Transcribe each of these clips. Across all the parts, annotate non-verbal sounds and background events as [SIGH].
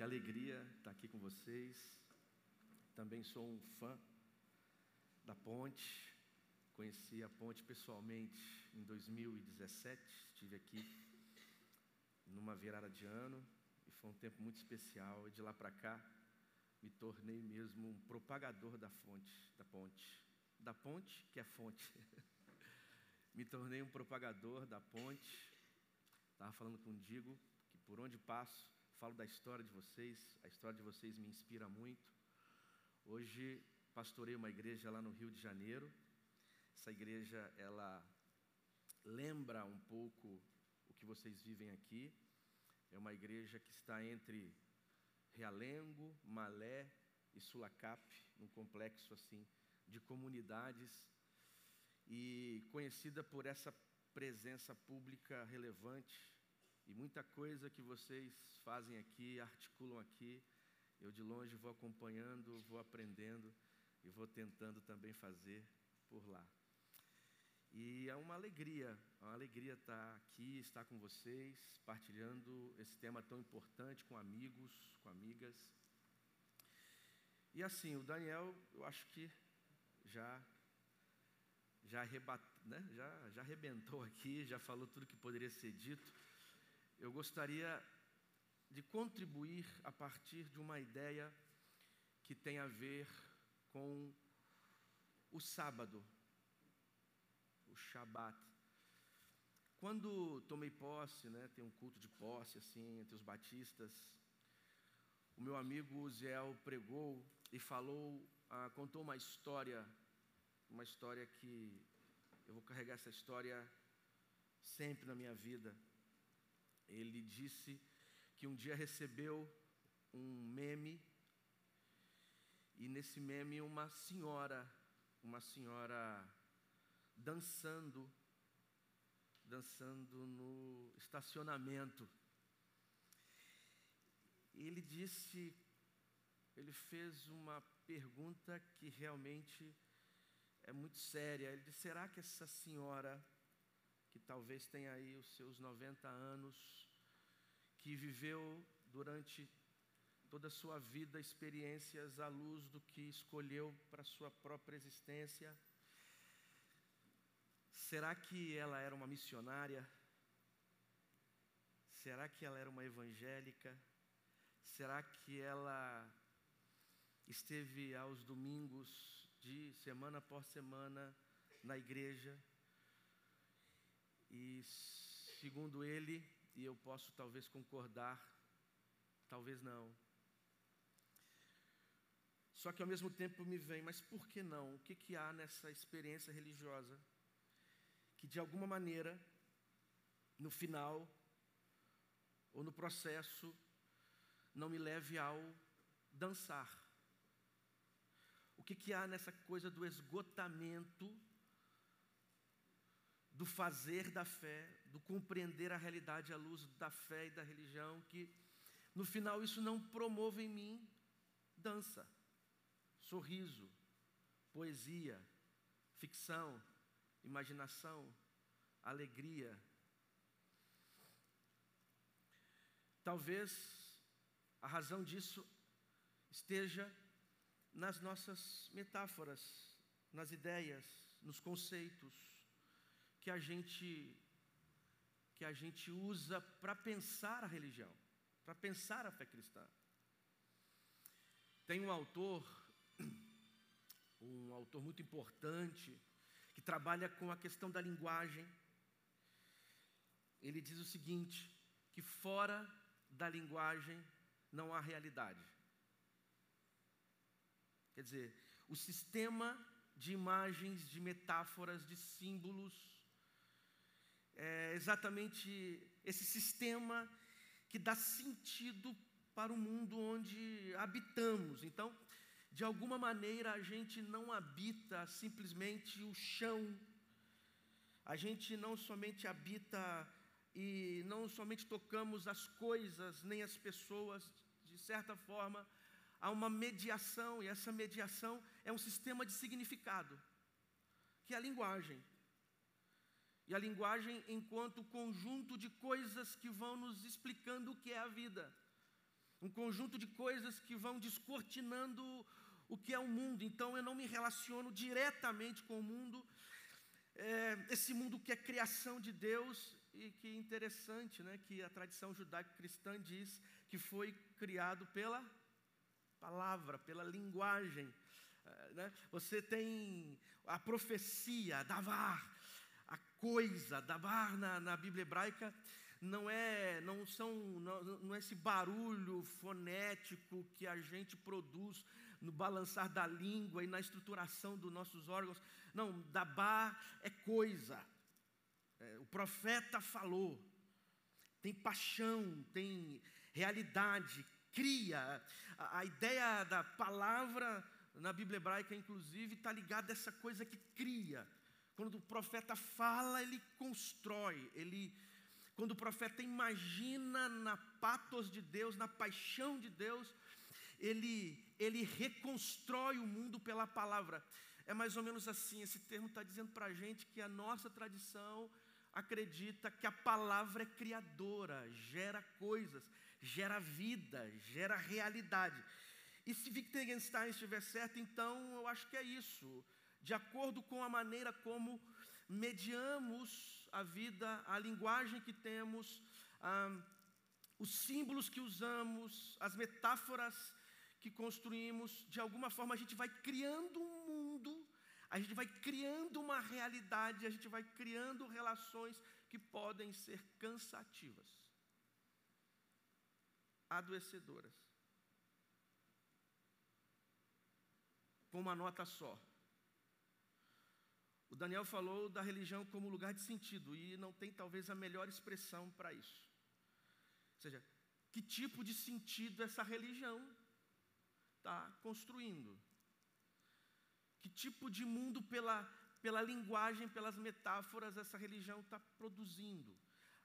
Que alegria estar aqui com vocês. Também sou um fã da Ponte. Conheci a Ponte pessoalmente em 2017. Estive aqui numa virada de ano e foi um tempo muito especial. E de lá para cá me tornei mesmo um propagador da fonte, da ponte, da ponte que é fonte. [LAUGHS] me tornei um propagador da ponte. Estava falando com o Digo que por onde passo falo da história de vocês, a história de vocês me inspira muito. Hoje pastorei uma igreja lá no Rio de Janeiro. Essa igreja ela lembra um pouco o que vocês vivem aqui. É uma igreja que está entre Realengo, Malé e Sulacap, num complexo assim de comunidades e conhecida por essa presença pública relevante e muita coisa que vocês fazem aqui, articulam aqui, eu de longe vou acompanhando, vou aprendendo e vou tentando também fazer por lá. E é uma alegria, é uma alegria estar aqui, estar com vocês, partilhando esse tema tão importante com amigos, com amigas. E assim, o Daniel, eu acho que já já, arrebat, né? já, já arrebentou aqui, já falou tudo que poderia ser dito eu gostaria de contribuir a partir de uma ideia que tem a ver com o sábado, o Shabat. Quando tomei posse, né, tem um culto de posse assim entre os batistas, o meu amigo Uziel pregou e falou, ah, contou uma história, uma história que eu vou carregar essa história sempre na minha vida. Ele disse que um dia recebeu um meme e nesse meme uma senhora, uma senhora dançando, dançando no estacionamento. Ele disse, ele fez uma pergunta que realmente é muito séria. Ele disse: será que essa senhora talvez tenha aí os seus 90 anos, que viveu durante toda a sua vida experiências à luz do que escolheu para sua própria existência. Será que ela era uma missionária? Será que ela era uma evangélica? Será que ela esteve aos domingos de semana após semana na igreja? E segundo ele, e eu posso talvez concordar, talvez não. Só que ao mesmo tempo me vem, mas por que não? O que, que há nessa experiência religiosa que de alguma maneira, no final ou no processo, não me leve ao dançar? O que, que há nessa coisa do esgotamento do fazer da fé, do compreender a realidade à luz da fé e da religião, que no final isso não promove em mim dança, sorriso, poesia, ficção, imaginação, alegria. Talvez a razão disso esteja nas nossas metáforas, nas ideias, nos conceitos, que a gente que a gente usa para pensar a religião, para pensar a fé cristã. Tem um autor, [CLEARS THROAT] um autor muito importante, que trabalha com a questão da linguagem. Ele diz o seguinte: que fora da linguagem não há realidade. Quer dizer, o sistema de imagens, de metáforas, de símbolos, é exatamente esse sistema que dá sentido para o mundo onde habitamos. Então, de alguma maneira, a gente não habita simplesmente o chão, a gente não somente habita e não somente tocamos as coisas, nem as pessoas, de certa forma, há uma mediação, e essa mediação é um sistema de significado, que é a linguagem. E a linguagem enquanto conjunto de coisas que vão nos explicando o que é a vida. um conjunto de coisas que vão descortinando o que é o mundo. Então eu não me relaciono diretamente com o mundo, é, esse mundo que é criação de Deus e que interessante, né, que a tradição judaico-cristã diz que foi criado pela palavra, pela linguagem. É, né? Você tem a profecia, davar, a coisa, davar na, na Bíblia hebraica não é, não são, não, não é esse barulho fonético que a gente produz no balançar da língua e na estruturação dos nossos órgãos. Não, dabar é coisa. É, o profeta falou. Tem paixão, tem realidade, cria. A, a ideia da palavra na Bíblia hebraica, inclusive, está ligada a essa coisa que cria. Quando o profeta fala, ele constrói, ele quando o profeta imagina na patos de Deus, na paixão de Deus, ele, ele reconstrói o mundo pela palavra. É mais ou menos assim, esse termo está dizendo para a gente que a nossa tradição acredita que a palavra é criadora, gera coisas, gera vida, gera realidade. E se Wittgenstein estiver certo, então eu acho que é isso. De acordo com a maneira como mediamos a vida, a linguagem que temos, ah, os símbolos que usamos, as metáforas que construímos, de alguma forma a gente vai criando um mundo, a gente vai criando uma realidade, a gente vai criando relações que podem ser cansativas, adoecedoras. Com uma nota só. O Daniel falou da religião como lugar de sentido e não tem talvez a melhor expressão para isso. Ou seja, que tipo de sentido essa religião está construindo? Que tipo de mundo, pela, pela linguagem, pelas metáforas, essa religião está produzindo?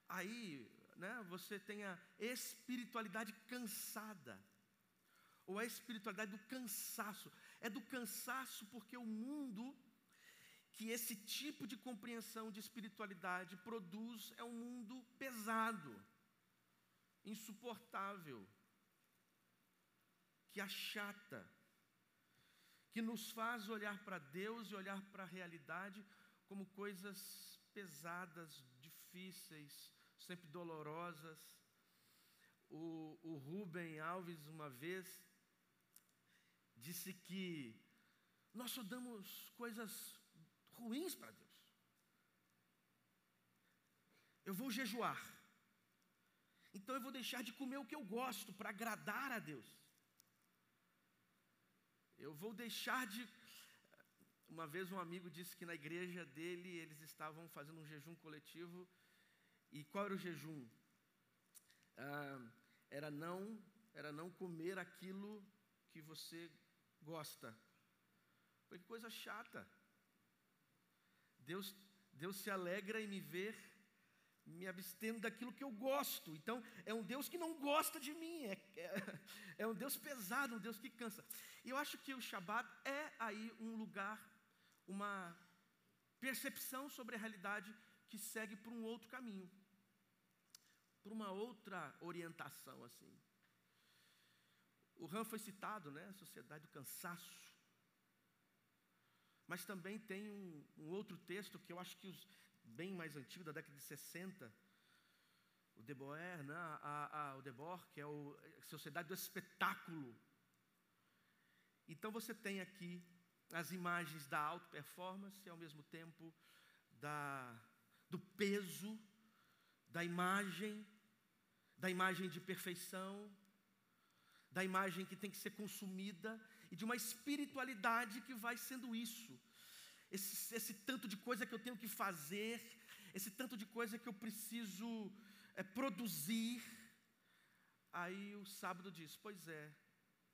Aí, né, você tem a espiritualidade cansada, ou a espiritualidade do cansaço. É do cansaço porque o mundo que esse tipo de compreensão de espiritualidade produz é um mundo pesado, insuportável, que achata, que nos faz olhar para Deus e olhar para a realidade como coisas pesadas, difíceis, sempre dolorosas. O, o Rubem Alves, uma vez, disse que nós só damos coisas ruins para Deus. Eu vou jejuar. Então eu vou deixar de comer o que eu gosto para agradar a Deus. Eu vou deixar de. Uma vez um amigo disse que na igreja dele eles estavam fazendo um jejum coletivo. E qual era o jejum? Ah, era não era não comer aquilo que você gosta. Foi que coisa chata. Deus, Deus se alegra em me ver me abstendo daquilo que eu gosto. Então, é um Deus que não gosta de mim, é, é, [LAUGHS] é, um Deus pesado, um Deus que cansa. E eu acho que o Shabat é aí um lugar, uma percepção sobre a realidade que segue por um outro caminho, por uma outra orientação, assim. O Ram foi citado, né? Sociedade do cansaço. Mas também tem um, um outro texto que eu acho que os bem mais antigo, da década de 60, o Deboer, né, a, a, o Debord, que é o, a Sociedade do Espetáculo. Então você tem aqui as imagens da alta performance e ao mesmo tempo da, do peso, da imagem, da imagem de perfeição, da imagem que tem que ser consumida e de uma espiritualidade que vai sendo isso. Esse, esse tanto de coisa que eu tenho que fazer, esse tanto de coisa que eu preciso é, produzir. Aí o sábado diz: Pois é,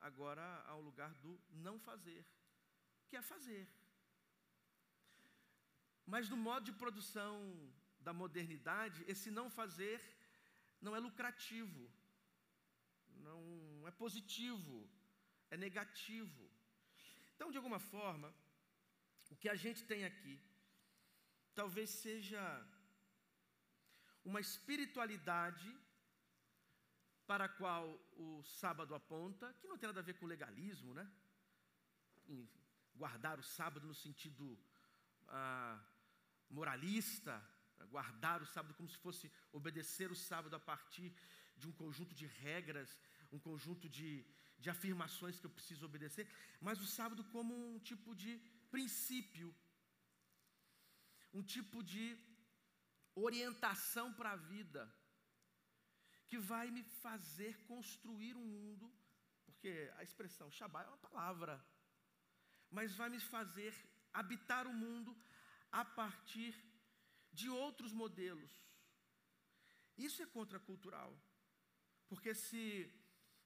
agora há o lugar do não fazer, que é fazer. Mas no modo de produção da modernidade, esse não fazer não é lucrativo, não é positivo, é negativo. Então, de alguma forma, o que a gente tem aqui talvez seja uma espiritualidade para a qual o sábado aponta, que não tem nada a ver com legalismo, né? Em guardar o sábado no sentido ah, moralista, guardar o sábado como se fosse obedecer o sábado a partir de um conjunto de regras, um conjunto de, de afirmações que eu preciso obedecer, mas o sábado como um tipo de princípio, um tipo de orientação para a vida, que vai me fazer construir um mundo, porque a expressão Shabbat é uma palavra, mas vai me fazer habitar o mundo a partir de outros modelos. Isso é contracultural, porque se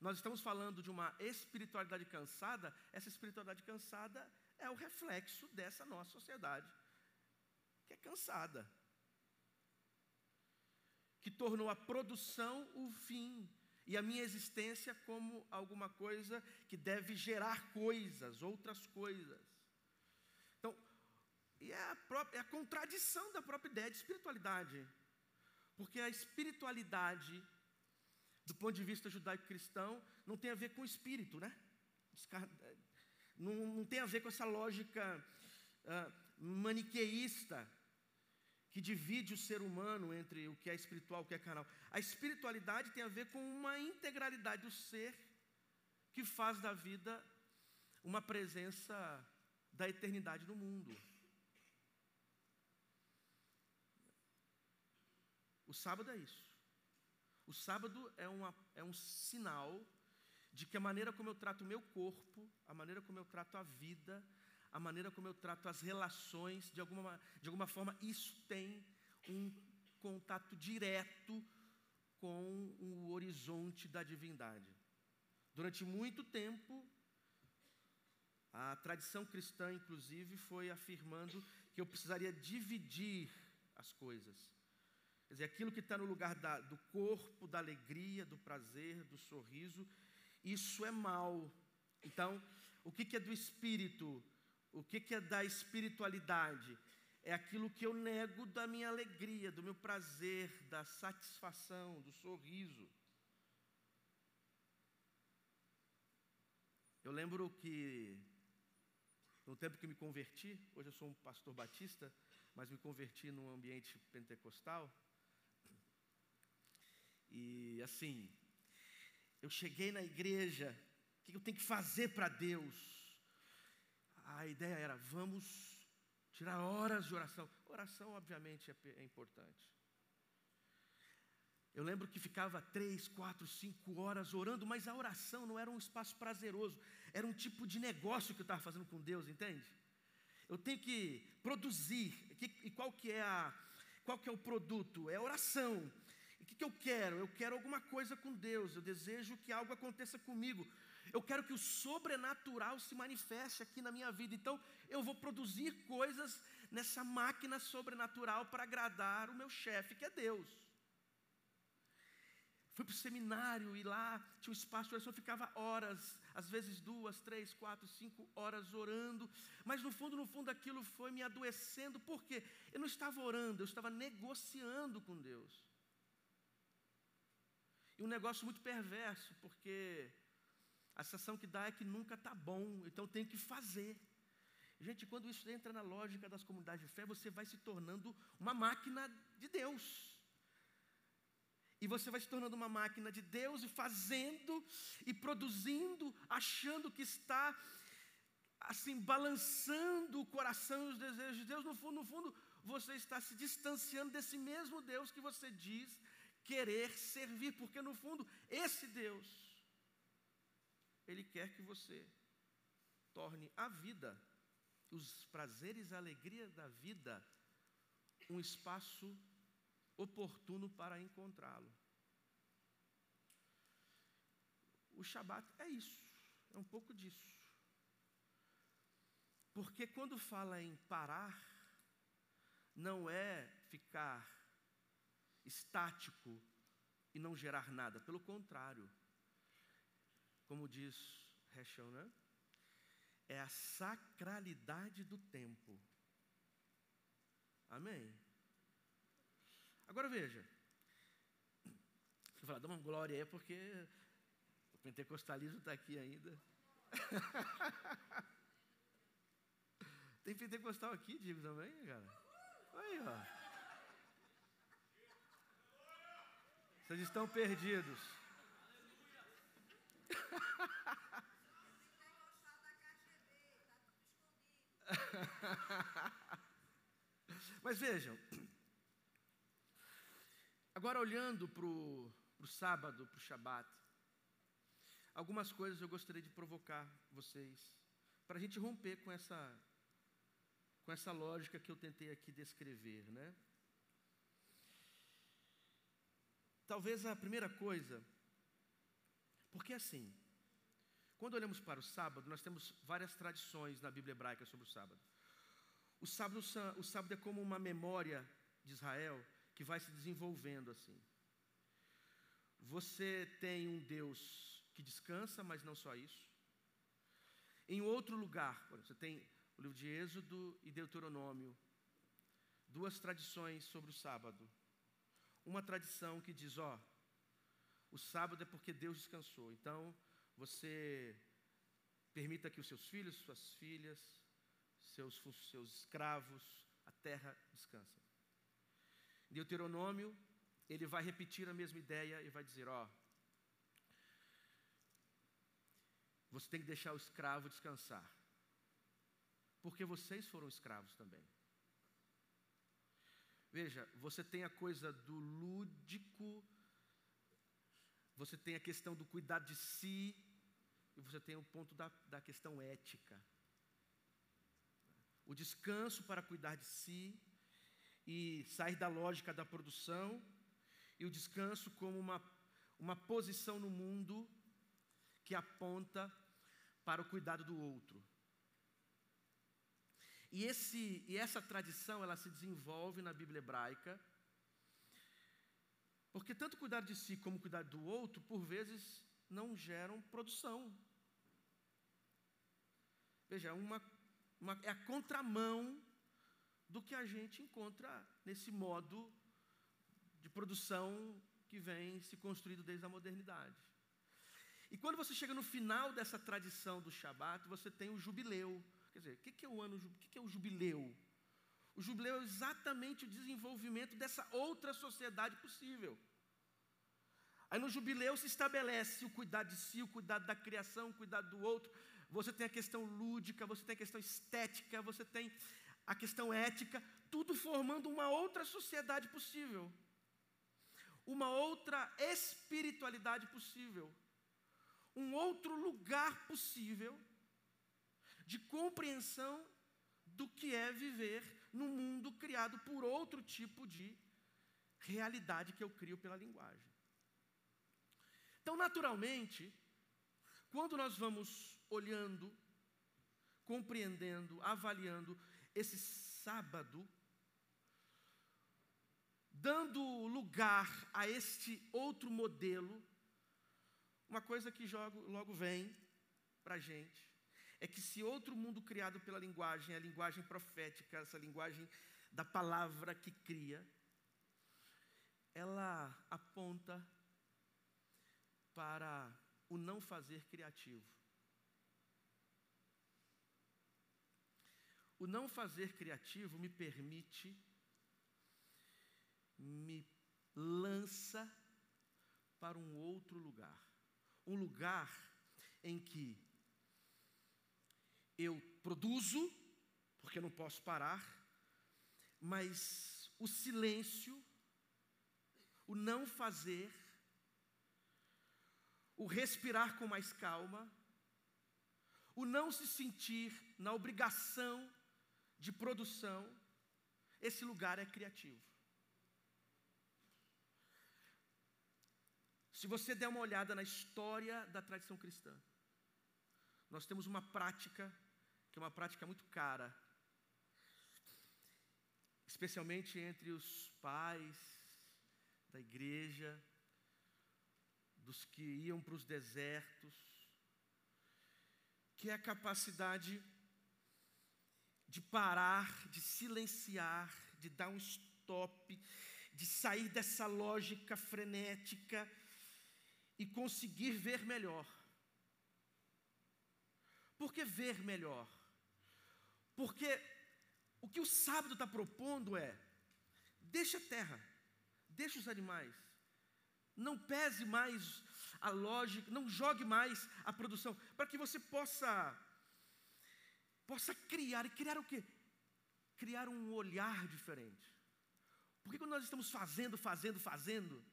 nós estamos falando de uma espiritualidade cansada, essa espiritualidade cansada é o reflexo dessa nossa sociedade, que é cansada que tornou a produção o fim e a minha existência como alguma coisa que deve gerar coisas, outras coisas. Então, e é a, própria, é a contradição da própria ideia de espiritualidade. Porque a espiritualidade, do ponto de vista judaico-cristão, não tem a ver com espírito, né? Não, não tem a ver com essa lógica uh, maniqueísta que divide o ser humano entre o que é espiritual e o que é carnal. A espiritualidade tem a ver com uma integralidade do ser que faz da vida uma presença da eternidade no mundo. O sábado é isso. O sábado é, uma, é um sinal de que a maneira como eu trato o meu corpo, a maneira como eu trato a vida, a maneira como eu trato as relações, de alguma, de alguma forma, isso tem um contato direto com o horizonte da divindade. Durante muito tempo, a tradição cristã, inclusive, foi afirmando que eu precisaria dividir as coisas. Quer dizer, aquilo que está no lugar da, do corpo, da alegria, do prazer, do sorriso, isso é mal. Então, o que, que é do espírito? O que, que é da espiritualidade? É aquilo que eu nego da minha alegria, do meu prazer, da satisfação, do sorriso. Eu lembro que, no tempo que me converti, hoje eu sou um pastor batista, mas me converti num ambiente pentecostal. E assim, eu cheguei na igreja, o que eu tenho que fazer para Deus? a ideia era: vamos tirar horas de oração. Oração, obviamente, é, é importante. Eu lembro que ficava três, quatro, cinco horas orando, mas a oração não era um espaço prazeroso, era um tipo de negócio que eu estava fazendo com Deus, entende? Eu tenho que produzir, e qual que é a, qual que é o produto? É oração. O que, que eu quero? Eu quero alguma coisa com Deus, eu desejo que algo aconteça comigo. Eu quero que o sobrenatural se manifeste aqui na minha vida. Então, eu vou produzir coisas nessa máquina sobrenatural para agradar o meu chefe, que é Deus. Fui para o seminário e lá tinha um espaço de oração, eu ficava horas, às vezes duas, três, quatro, cinco horas orando, mas no fundo, no fundo, aquilo foi me adoecendo, por quê? Eu não estava orando, eu estava negociando com Deus. E um negócio muito perverso, porque a sensação que dá é que nunca está bom, então tem que fazer. Gente, quando isso entra na lógica das comunidades de fé, você vai se tornando uma máquina de Deus. E você vai se tornando uma máquina de Deus e fazendo e produzindo, achando que está assim balançando o coração e os desejos de Deus. No fundo, no fundo, você está se distanciando desse mesmo Deus que você diz querer servir, porque no fundo, esse Deus ele quer que você torne a vida, os prazeres a alegria da vida, um espaço oportuno para encontrá-lo. O Shabat é isso, é um pouco disso. Porque quando fala em parar, não é ficar estático e não gerar nada, pelo contrário como diz Heschel, né? É a sacralidade do tempo. Amém? Agora veja, Você fala, dá uma glória aí, porque o pentecostalismo está aqui ainda. [LAUGHS] Tem pentecostal aqui, digo também, cara. Aí, ó. Vocês estão perdidos. [LAUGHS] Mas vejam, agora olhando para o sábado, para o Shabat, algumas coisas eu gostaria de provocar vocês, para a gente romper com essa, com essa lógica que eu tentei aqui descrever, né? Talvez a primeira coisa, porque assim, quando olhamos para o sábado, nós temos várias tradições na Bíblia hebraica sobre o sábado. O sábado, o sábado é como uma memória de Israel que vai se desenvolvendo assim. Você tem um Deus que descansa, mas não só isso. Em outro lugar, você tem o livro de Êxodo e Deuteronômio, duas tradições sobre o sábado. Uma tradição que diz: ó, o sábado é porque Deus descansou. Então, você permita que os seus filhos, suas filhas, seus, seus escravos, a terra descansem. Deuteronômio, ele vai repetir a mesma ideia e vai dizer: ó, você tem que deixar o escravo descansar, porque vocês foram escravos também. Veja, você tem a coisa do lúdico, você tem a questão do cuidado de si, e você tem o ponto da, da questão ética. O descanso para cuidar de si e sair da lógica da produção, e o descanso como uma, uma posição no mundo que aponta para o cuidado do outro. E, esse, e essa tradição ela se desenvolve na Bíblia hebraica, porque tanto cuidar de si como cuidar do outro, por vezes, não geram produção. Veja, uma, uma, é a contramão do que a gente encontra nesse modo de produção que vem se construindo desde a modernidade. E quando você chega no final dessa tradição do Shabat, você tem o jubileu. Quer dizer, o que é o ano, o que é o jubileu? O jubileu é exatamente o desenvolvimento dessa outra sociedade possível. Aí no jubileu se estabelece o cuidado de si, o cuidado da criação, o cuidado do outro. Você tem a questão lúdica, você tem a questão estética, você tem a questão ética, tudo formando uma outra sociedade possível. Uma outra espiritualidade possível. Um outro lugar possível de compreensão do que é viver num mundo criado por outro tipo de realidade que eu crio pela linguagem. Então, naturalmente, quando nós vamos olhando, compreendendo, avaliando esse sábado, dando lugar a este outro modelo, uma coisa que logo vem para a gente é que se outro mundo criado pela linguagem, a linguagem profética, essa linguagem da palavra que cria, ela aponta para o não fazer criativo. O não fazer criativo me permite, me lança para um outro lugar. Um lugar em que eu produzo, porque eu não posso parar, mas o silêncio, o não fazer, o respirar com mais calma, o não se sentir na obrigação de produção, esse lugar é criativo. Se você der uma olhada na história da tradição cristã, nós temos uma prática que é uma prática muito cara, especialmente entre os pais da igreja, dos que iam para os desertos, que é a capacidade de parar, de silenciar, de dar um stop, de sair dessa lógica frenética e conseguir ver melhor. Por que ver melhor? Porque o que o sábado está propondo é: deixa a terra, deixa os animais, não pese mais a lógica, não jogue mais a produção, para que você possa possa criar e criar o quê? Criar um olhar diferente. Porque quando nós estamos fazendo, fazendo, fazendo,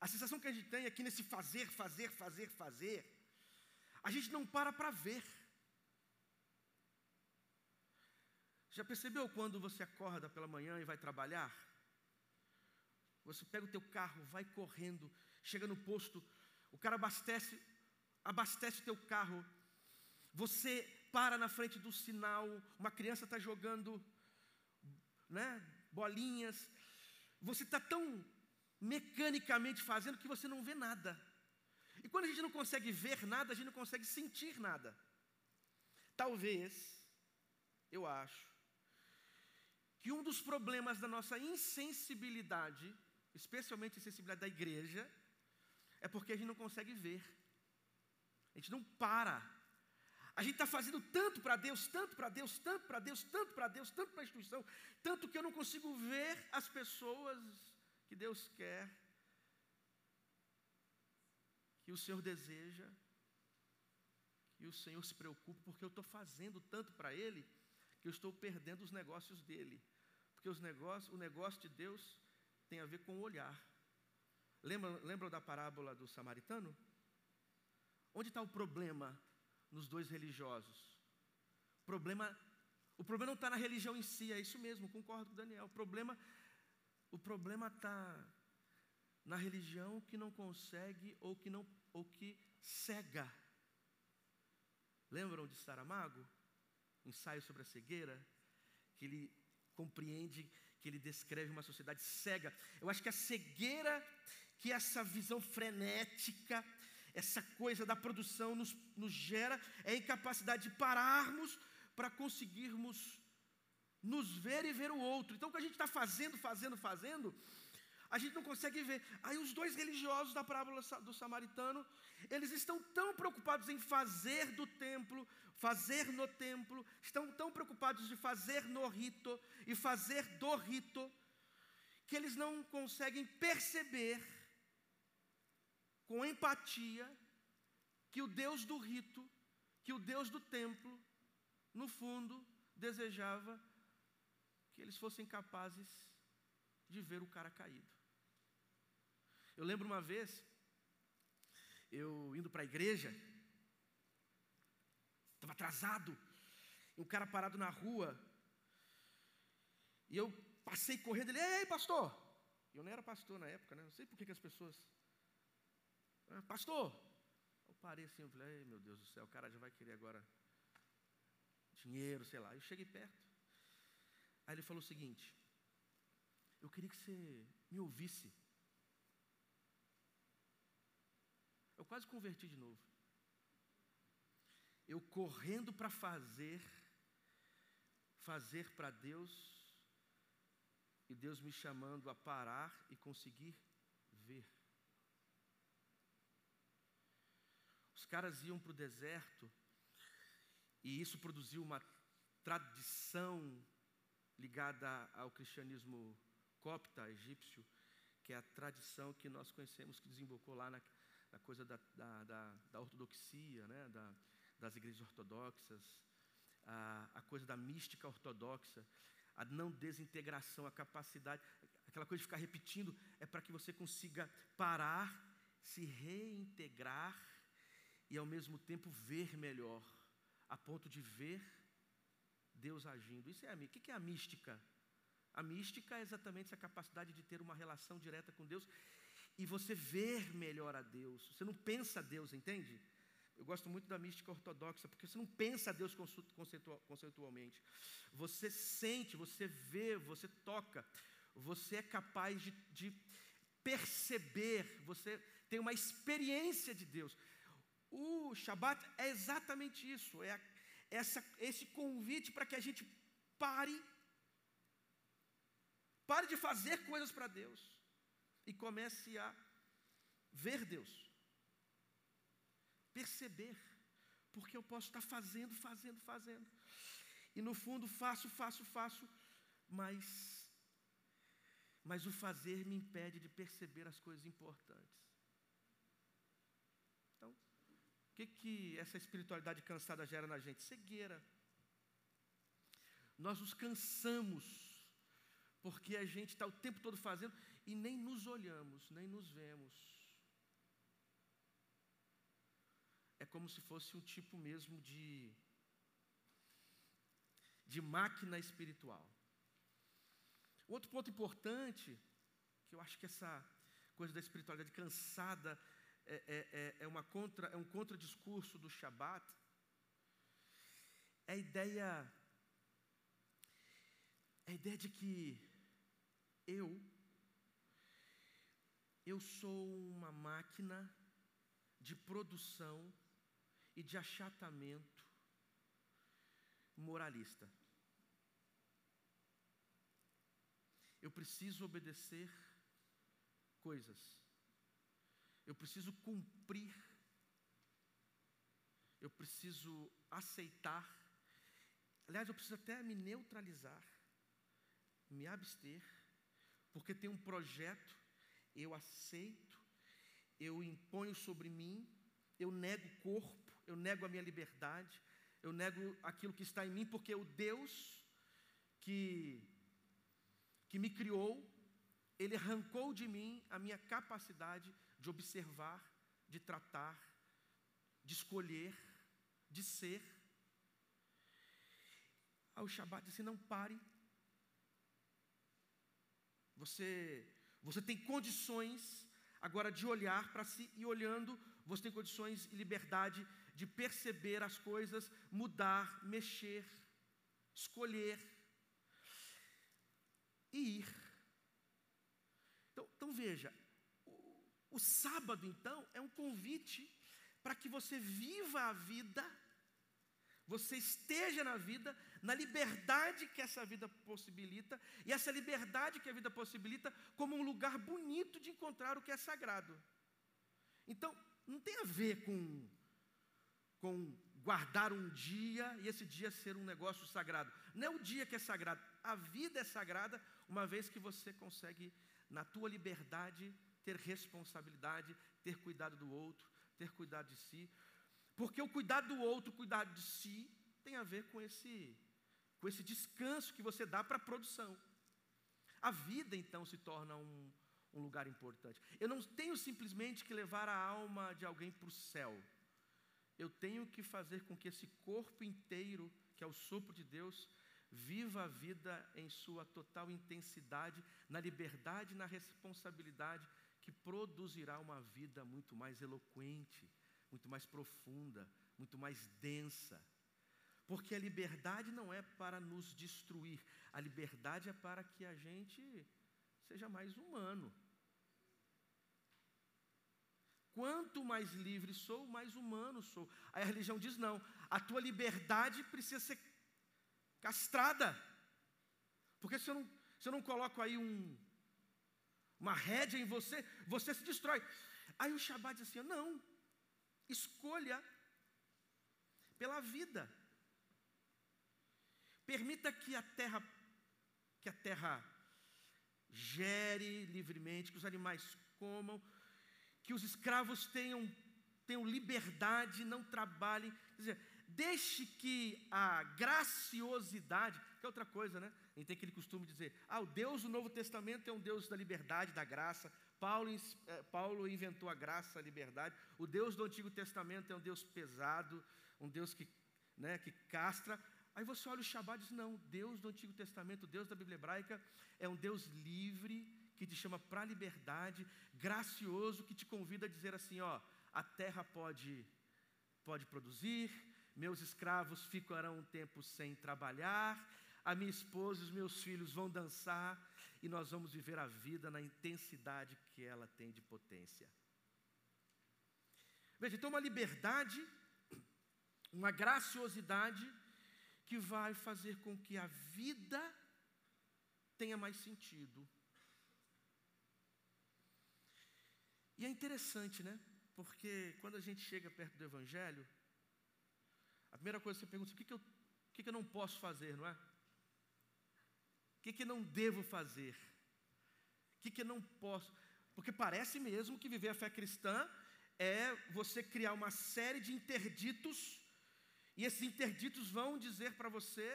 a sensação que a gente tem aqui nesse fazer, fazer, fazer, fazer, a gente não para para ver. Já percebeu quando você acorda pela manhã e vai trabalhar? Você pega o teu carro, vai correndo, chega no posto, o cara abastece, abastece o teu carro. Você para na frente do sinal, uma criança está jogando né, bolinhas. Você está tão mecanicamente fazendo que você não vê nada. E quando a gente não consegue ver nada, a gente não consegue sentir nada. Talvez, eu acho, que um dos problemas da nossa insensibilidade, especialmente a insensibilidade da igreja, é porque a gente não consegue ver. A gente não para. A gente está fazendo tanto para Deus, tanto para Deus, tanto para Deus, tanto para Deus, tanto para a instituição, tanto que eu não consigo ver as pessoas que Deus quer, que o Senhor deseja, que o Senhor se preocupe, porque eu estou fazendo tanto para Ele, que eu estou perdendo os negócios dele. Porque os negócios, o negócio de Deus tem a ver com o olhar. Lembra, lembra da parábola do samaritano? Onde está o problema nos dois religiosos? O problema, o problema não está na religião em si, é isso mesmo, concordo com Daniel. O problema o problema está na religião que não consegue ou que não ou que cega. Lembram de Saramago? Ensaio sobre a cegueira, que ele compreende, que ele descreve uma sociedade cega. Eu acho que a cegueira que essa visão frenética, essa coisa da produção nos, nos gera, é a incapacidade de pararmos para conseguirmos nos ver e ver o outro. Então, o que a gente está fazendo, fazendo, fazendo, a gente não consegue ver. Aí, os dois religiosos da parábola do samaritano, eles estão tão preocupados em fazer do templo, fazer no templo, estão tão preocupados de fazer no rito e fazer do rito, que eles não conseguem perceber com empatia que o Deus do rito, que o Deus do templo, no fundo, desejava que eles fossem capazes de ver o cara caído. Eu lembro uma vez, eu indo para a igreja, estava atrasado, um cara parado na rua, e eu passei correndo, ele, ei, pastor! Eu não era pastor na época, né? Não sei por que, que as pessoas. Ah, pastor! Eu parei assim, eu falei, meu Deus do céu, o cara já vai querer agora dinheiro, sei lá. Eu cheguei perto. Aí ele falou o seguinte: Eu queria que você me ouvisse. Eu quase converti de novo. Eu correndo para fazer, fazer para Deus, e Deus me chamando a parar e conseguir ver. Os caras iam para o deserto, e isso produziu uma tradição ligada ao cristianismo copta, egípcio, que é a tradição que nós conhecemos, que desembocou lá na, na coisa da, da, da, da ortodoxia, né? da, das igrejas ortodoxas, a, a coisa da mística ortodoxa, a não desintegração, a capacidade, aquela coisa de ficar repetindo, é para que você consiga parar, se reintegrar e ao mesmo tempo ver melhor, a ponto de ver Deus agindo. Isso é a O que é a mística? A mística é exatamente essa capacidade de ter uma relação direta com Deus e você ver melhor a Deus. Você não pensa a Deus, entende? Eu gosto muito da mística ortodoxa, porque você não pensa a Deus conceitualmente. Você sente, você vê, você toca, você é capaz de, de perceber, você tem uma experiência de Deus. O Shabat é exatamente isso, é essa, esse convite para que a gente pare, pare de fazer coisas para Deus e comece a ver Deus, perceber, porque eu posso estar fazendo, fazendo, fazendo. E no fundo faço, faço, faço, mas mas o fazer me impede de perceber as coisas importantes. Então, o que que essa espiritualidade cansada gera na gente? Cegueira. Nós nos cansamos porque a gente está o tempo todo fazendo e nem nos olhamos, nem nos vemos. É como se fosse um tipo mesmo de de máquina espiritual. Outro ponto importante, que eu acho que essa coisa da espiritualidade cansada é, é, é, é uma contra, é um contradiscurso do Shabat, é a ideia, é a ideia de que eu, eu sou uma máquina de produção e de achatamento moralista. Eu preciso obedecer coisas. Eu preciso cumprir. Eu preciso aceitar. Aliás, eu preciso até me neutralizar, me abster, porque tem um projeto, eu aceito, eu imponho sobre mim, eu nego o corpo, eu nego a minha liberdade, eu nego aquilo que está em mim, porque o Deus que que me criou, ele arrancou de mim a minha capacidade de observar, de tratar, de escolher, de ser. Aí o Shabat disse: não pare. Você, você tem condições agora de olhar para si e olhando, você tem condições e liberdade de perceber as coisas, mudar, mexer, escolher e ir. Então, então veja, o, o sábado então é um convite para que você viva a vida, você esteja na vida, na liberdade que essa vida possibilita, e essa liberdade que a vida possibilita como um lugar bonito de encontrar o que é sagrado. Então, não tem a ver com, com guardar um dia e esse dia ser um negócio sagrado. Não é o dia que é sagrado, a vida é sagrada, uma vez que você consegue, na tua liberdade, ter responsabilidade, ter cuidado do outro, ter cuidado de si. Porque o cuidado do outro, o cuidado de si, tem a ver com esse, com esse descanso que você dá para a produção. A vida, então, se torna um, um lugar importante. Eu não tenho simplesmente que levar a alma de alguém para o céu. Eu tenho que fazer com que esse corpo inteiro, que é o sopro de Deus, Viva a vida em sua total intensidade, na liberdade e na responsabilidade, que produzirá uma vida muito mais eloquente, muito mais profunda, muito mais densa. Porque a liberdade não é para nos destruir, a liberdade é para que a gente seja mais humano. Quanto mais livre sou, mais humano sou. Aí a religião diz: não, a tua liberdade precisa ser castrada. Porque se eu não, se eu não coloco aí um, uma rédea em você, você se destrói. Aí o Shabat diz assim: não, escolha pela vida. Permita que a terra, que a terra gere livremente, que os animais comam, que os escravos tenham, tenham liberdade, não trabalhem. Quer dizer, Deixe que a graciosidade, que é outra coisa, né? A gente tem aquele costume de dizer, ah, o Deus do Novo Testamento é um Deus da liberdade, da graça. Paulo, eh, Paulo inventou a graça, a liberdade. O Deus do Antigo Testamento é um Deus pesado, um Deus que, né, que castra. Aí você olha o Shabbat e diz: não, Deus do Antigo Testamento, Deus da Bíblia hebraica, é um Deus livre, que te chama para a liberdade, gracioso, que te convida a dizer assim: ó, a terra pode, pode produzir, meus escravos ficarão um tempo sem trabalhar, a minha esposa e os meus filhos vão dançar e nós vamos viver a vida na intensidade que ela tem de potência. Veja, então uma liberdade, uma graciosidade que vai fazer com que a vida tenha mais sentido. E é interessante, né? Porque quando a gente chega perto do Evangelho, a primeira coisa que você pergunta é o que, que, eu, que, que eu não posso fazer, não é? O que, que não devo fazer? O que, que não posso? Porque parece mesmo que viver a fé cristã é você criar uma série de interditos, e esses interditos vão dizer para você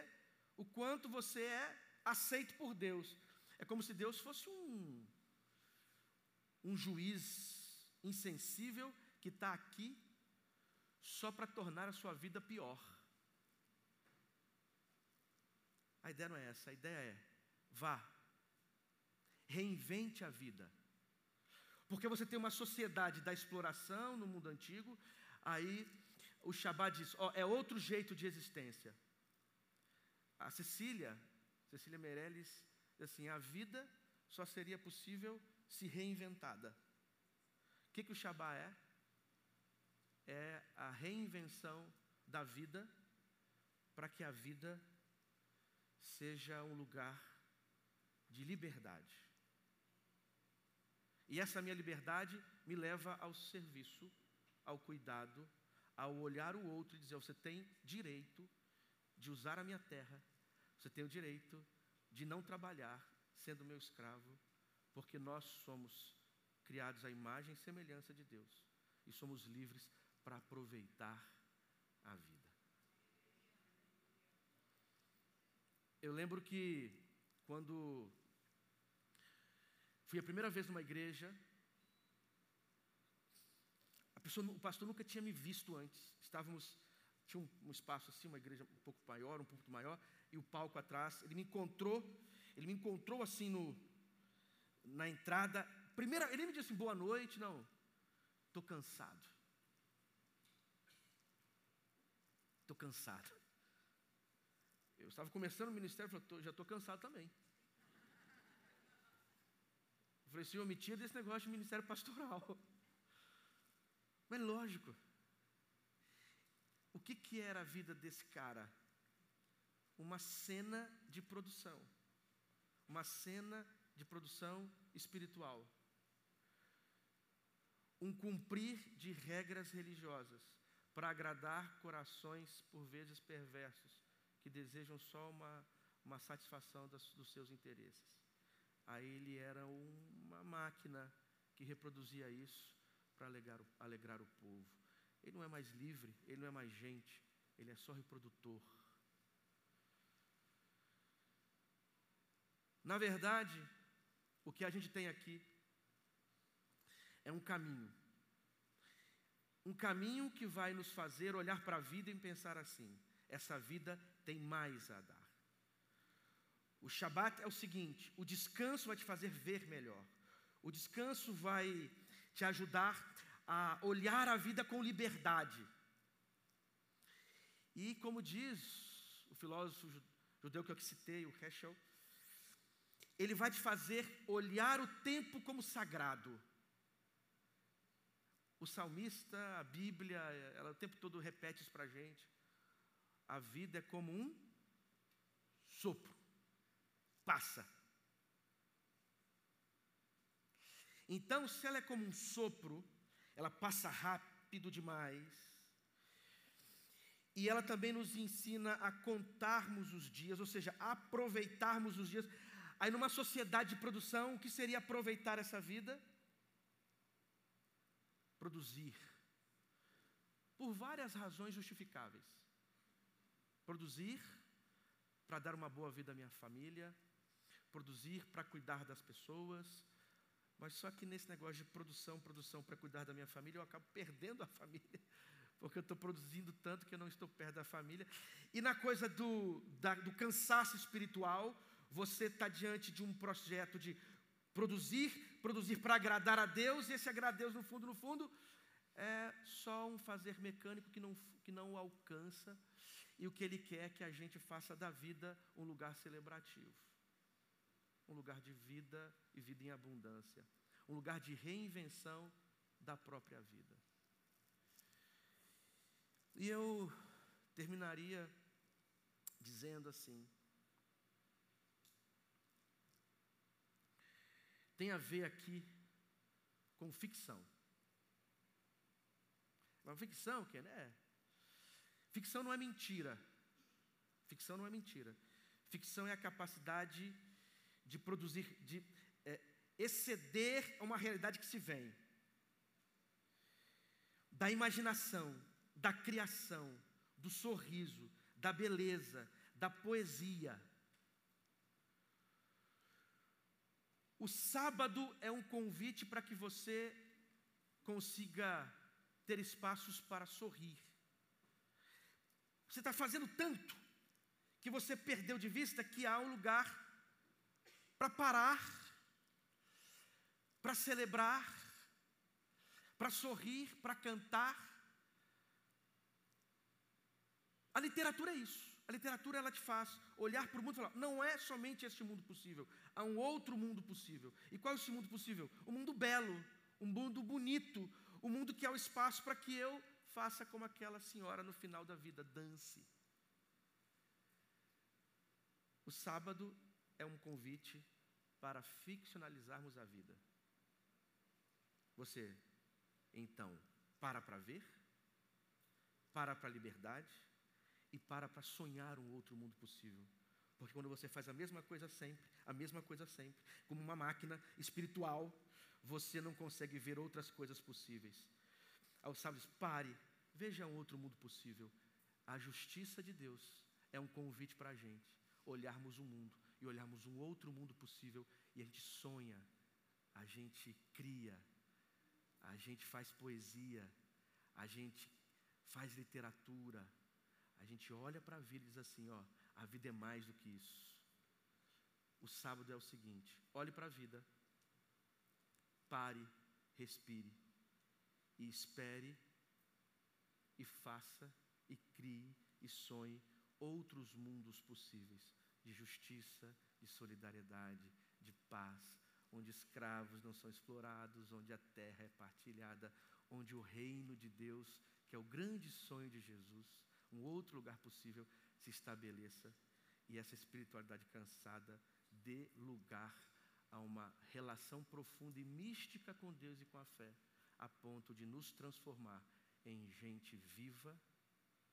o quanto você é aceito por Deus. É como se Deus fosse um, um juiz insensível que está aqui só para tornar a sua vida pior. A ideia não é essa, a ideia é: vá, reinvente a vida. Porque você tem uma sociedade da exploração no mundo antigo, aí o Shabbat diz: ó, é outro jeito de existência. A Cecília, Cecília Meirelles, assim: a vida só seria possível se reinventada. O que, que o Shabbat é? É a reinvenção da vida para que a vida seja um lugar de liberdade. E essa minha liberdade me leva ao serviço, ao cuidado, ao olhar o outro e dizer: você tem direito de usar a minha terra, você tem o direito de não trabalhar sendo meu escravo, porque nós somos criados à imagem e semelhança de Deus e somos livres para aproveitar a vida. Eu lembro que quando fui a primeira vez numa igreja, pessoa, o pastor nunca tinha me visto antes. Estávamos tinha um, um, espaço assim, uma igreja um pouco maior, um pouco maior, e o palco atrás. Ele me encontrou, ele me encontrou assim no, na entrada. Primeira, ele me disse assim, boa noite, não, estou cansado. Estou cansado. Eu estava começando o ministério, falei, já estou cansado também. Eu falei, Senhor, me tira desse negócio de ministério pastoral. [LAUGHS] Mas lógico, o que, que era a vida desse cara? Uma cena de produção. Uma cena de produção espiritual. Um cumprir de regras religiosas para agradar corações por vezes perversos que desejam só uma, uma satisfação das, dos seus interesses. Aí ele era uma máquina que reproduzia isso para alegrar, alegrar o povo. Ele não é mais livre, ele não é mais gente, ele é só reprodutor. Na verdade, o que a gente tem aqui é um caminho. Um caminho que vai nos fazer olhar para a vida e pensar assim: essa vida tem mais a dar. O Shabat é o seguinte: o descanso vai te fazer ver melhor. O descanso vai te ajudar a olhar a vida com liberdade. E como diz o filósofo judeu que eu citei, o Heschel, ele vai te fazer olhar o tempo como sagrado. O salmista, a Bíblia, ela o tempo todo repete isso para a gente. A vida é como um sopro, passa. Então, se ela é como um sopro, ela passa rápido demais. E ela também nos ensina a contarmos os dias, ou seja, aproveitarmos os dias. Aí, numa sociedade de produção, o que seria aproveitar essa vida? Produzir. Por várias razões justificáveis. Produzir para dar uma boa vida à minha família, produzir para cuidar das pessoas, mas só que nesse negócio de produção, produção para cuidar da minha família, eu acabo perdendo a [LAUGHS] família, porque eu estou produzindo tanto que eu não estou perto da família. E na coisa do, da, do cansaço espiritual, você está diante de um projeto de produzir, produzir para agradar a Deus, e esse agradar a Deus, no fundo, no fundo, é só um fazer mecânico que não, que não o alcança, e o que Ele quer é que a gente faça da vida um lugar celebrativo um lugar de vida e vida em abundância, um lugar de reinvenção da própria vida. E eu terminaria dizendo assim: tem a ver aqui com ficção. Uma ficção, que é? Ficção não é mentira. Ficção não é mentira. Ficção é a capacidade de produzir, de é, exceder uma realidade que se vem. Da imaginação, da criação, do sorriso, da beleza, da poesia. O sábado é um convite para que você consiga ter espaços para sorrir. Você está fazendo tanto que você perdeu de vista que há um lugar para parar, para celebrar, para sorrir, para cantar. A literatura é isso. A literatura ela te faz olhar para o mundo e falar: não é somente este mundo possível, há um outro mundo possível. E qual é esse mundo possível? Um mundo belo, um mundo bonito, um mundo que há o espaço para que eu faça como aquela senhora no final da vida, dance. O sábado é um convite para ficcionalizarmos a vida. Você, então, para para ver, para para a liberdade e para para sonhar um outro mundo possível. Porque quando você faz a mesma coisa sempre, a mesma coisa sempre, como uma máquina espiritual, você não consegue ver outras coisas possíveis. Aos sábados, pare, veja um outro mundo possível. A justiça de Deus é um convite para a gente olharmos o mundo e olharmos um outro mundo possível e a gente sonha, a gente cria, a gente faz poesia, a gente faz literatura, a gente olha para a vida e diz assim: ó, a vida é mais do que isso. O sábado é o seguinte: olhe para a vida, pare, respire e espere e faça e crie e sonhe outros mundos possíveis de justiça, de solidariedade, de paz, onde escravos não são explorados, onde a terra é partilhada, onde o reino de Deus, que é o grande sonho de Jesus, um outro lugar possível, se estabeleça. E essa espiritualidade cansada dê lugar a uma relação profunda e mística com Deus e com a fé, a ponto de nos transformar em gente viva,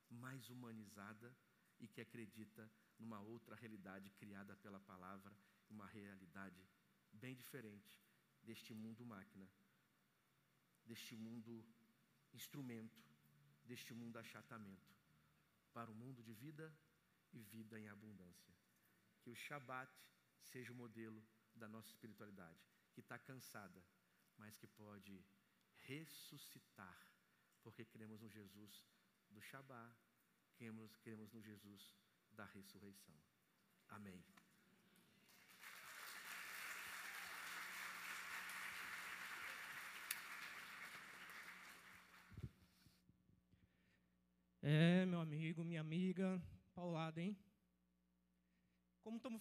mais humanizada e que acredita numa outra realidade criada pela palavra, uma realidade bem diferente deste mundo máquina, deste mundo instrumento, deste mundo achatamento, para um mundo de vida e vida em abundância. Que o Shabat seja o modelo da nossa espiritualidade, que está cansada, mas que pode ressuscitar, porque cremos no Jesus do Shabat, cremos, cremos no Jesus da ressurreição. Amém. É, meu amigo, minha amiga, paulada, hein? Como estamos